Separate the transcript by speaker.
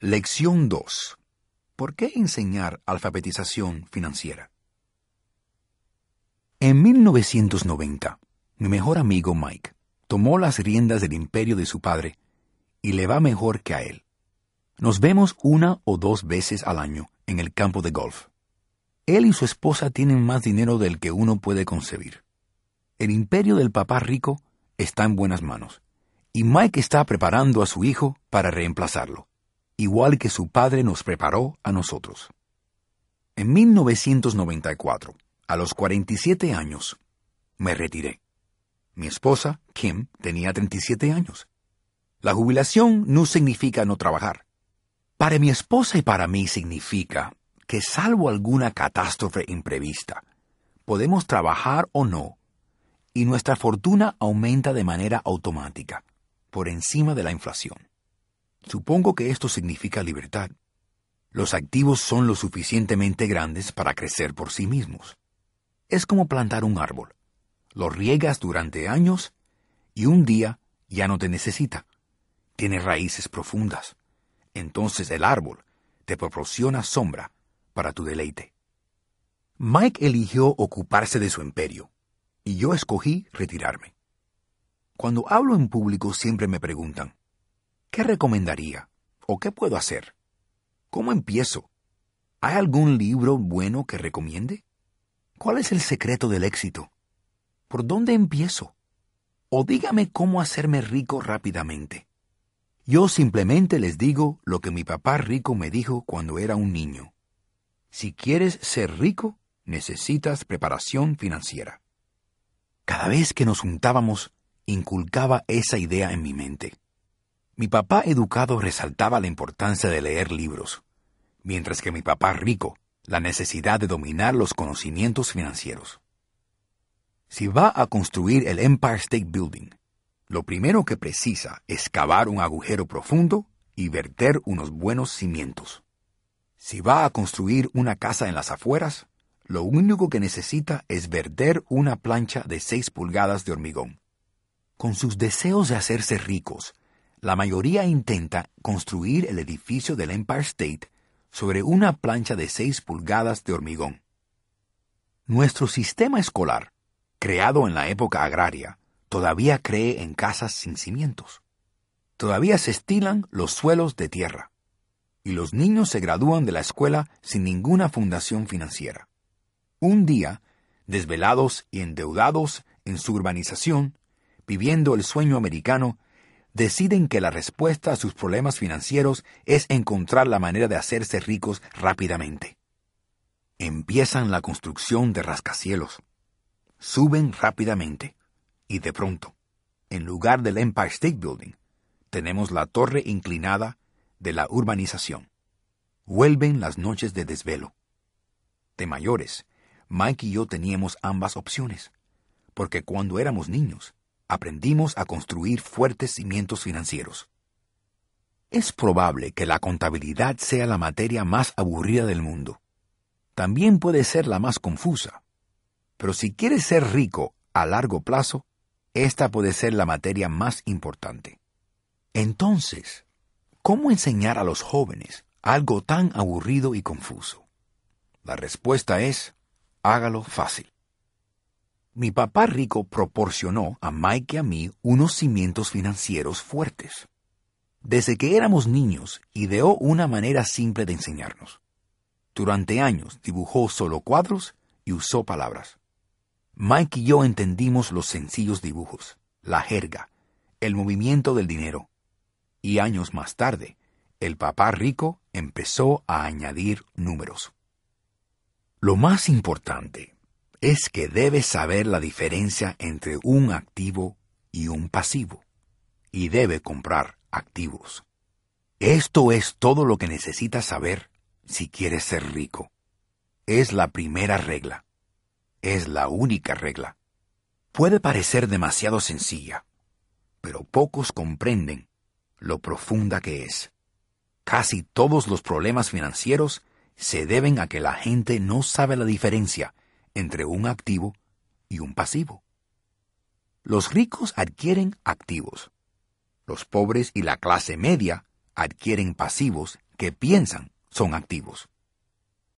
Speaker 1: Lección 2. ¿Por qué enseñar alfabetización financiera? En 1990, mi mejor amigo Mike tomó las riendas del imperio de su padre y le va mejor que a él. Nos vemos una o dos veces al año en el campo de golf. Él y su esposa tienen más dinero del que uno puede concebir. El imperio del papá rico está en buenas manos, y Mike está preparando a su hijo para reemplazarlo, igual que su padre nos preparó a nosotros. En 1994, a los 47 años, me retiré. Mi esposa, Kim, tenía 37 años. La jubilación no significa no trabajar. Para mi esposa y para mí significa que salvo alguna catástrofe imprevista, podemos trabajar o no, y nuestra fortuna aumenta de manera automática, por encima de la inflación. Supongo que esto significa libertad. Los activos son lo suficientemente grandes para crecer por sí mismos. Es como plantar un árbol. Lo riegas durante años y un día ya no te necesita. Tiene raíces profundas. Entonces el árbol te proporciona sombra para tu deleite. Mike eligió ocuparse de su imperio y yo escogí retirarme. Cuando hablo en público siempre me preguntan, ¿qué recomendaría? ¿O qué puedo hacer? ¿Cómo empiezo? ¿Hay algún libro bueno que recomiende? ¿Cuál es el secreto del éxito? ¿Por dónde empiezo? O dígame cómo hacerme rico rápidamente. Yo simplemente les digo lo que mi papá rico me dijo cuando era un niño. Si quieres ser rico, necesitas preparación financiera. Cada vez que nos juntábamos, inculcaba esa idea en mi mente. Mi papá educado resaltaba la importancia de leer libros, mientras que mi papá rico la necesidad de dominar los conocimientos financieros. Si va a construir el Empire State Building, lo primero que precisa es cavar un agujero profundo y verter unos buenos cimientos. Si va a construir una casa en las afueras, lo único que necesita es verter una plancha de 6 pulgadas de hormigón. Con sus deseos de hacerse ricos, la mayoría intenta construir el edificio del Empire State sobre una plancha de 6 pulgadas de hormigón. Nuestro sistema escolar, creado en la época agraria, todavía cree en casas sin cimientos. Todavía se estilan los suelos de tierra, y los niños se gradúan de la escuela sin ninguna fundación financiera. Un día, desvelados y endeudados en su urbanización, viviendo el sueño americano, deciden que la respuesta a sus problemas financieros es encontrar la manera de hacerse ricos rápidamente. Empiezan la construcción de rascacielos. Suben rápidamente. Y de pronto, en lugar del Empire State Building, tenemos la torre inclinada de la urbanización. Vuelven las noches de desvelo. De mayores, Mike y yo teníamos ambas opciones, porque cuando éramos niños, aprendimos a construir fuertes cimientos financieros. Es probable que la contabilidad sea la materia más aburrida del mundo. También puede ser la más confusa. Pero si quieres ser rico a largo plazo, esta puede ser la materia más importante. Entonces, ¿cómo enseñar a los jóvenes algo tan aburrido y confuso? La respuesta es, hágalo fácil. Mi papá rico proporcionó a Mike y a mí unos cimientos financieros fuertes. Desde que éramos niños, ideó una manera simple de enseñarnos. Durante años dibujó solo cuadros y usó palabras. Mike y yo entendimos los sencillos dibujos, la jerga, el movimiento del dinero. Y años más tarde, el papá rico empezó a añadir números. Lo más importante es que debe saber la diferencia entre un activo y un pasivo, y debe comprar activos. Esto es todo lo que necesitas saber si quieres ser rico. Es la primera regla. Es la única regla. Puede parecer demasiado sencilla, pero pocos comprenden lo profunda que es. Casi todos los problemas financieros se deben a que la gente no sabe la diferencia entre un activo y un pasivo. Los ricos adquieren activos. Los pobres y la clase media adquieren pasivos que piensan son activos.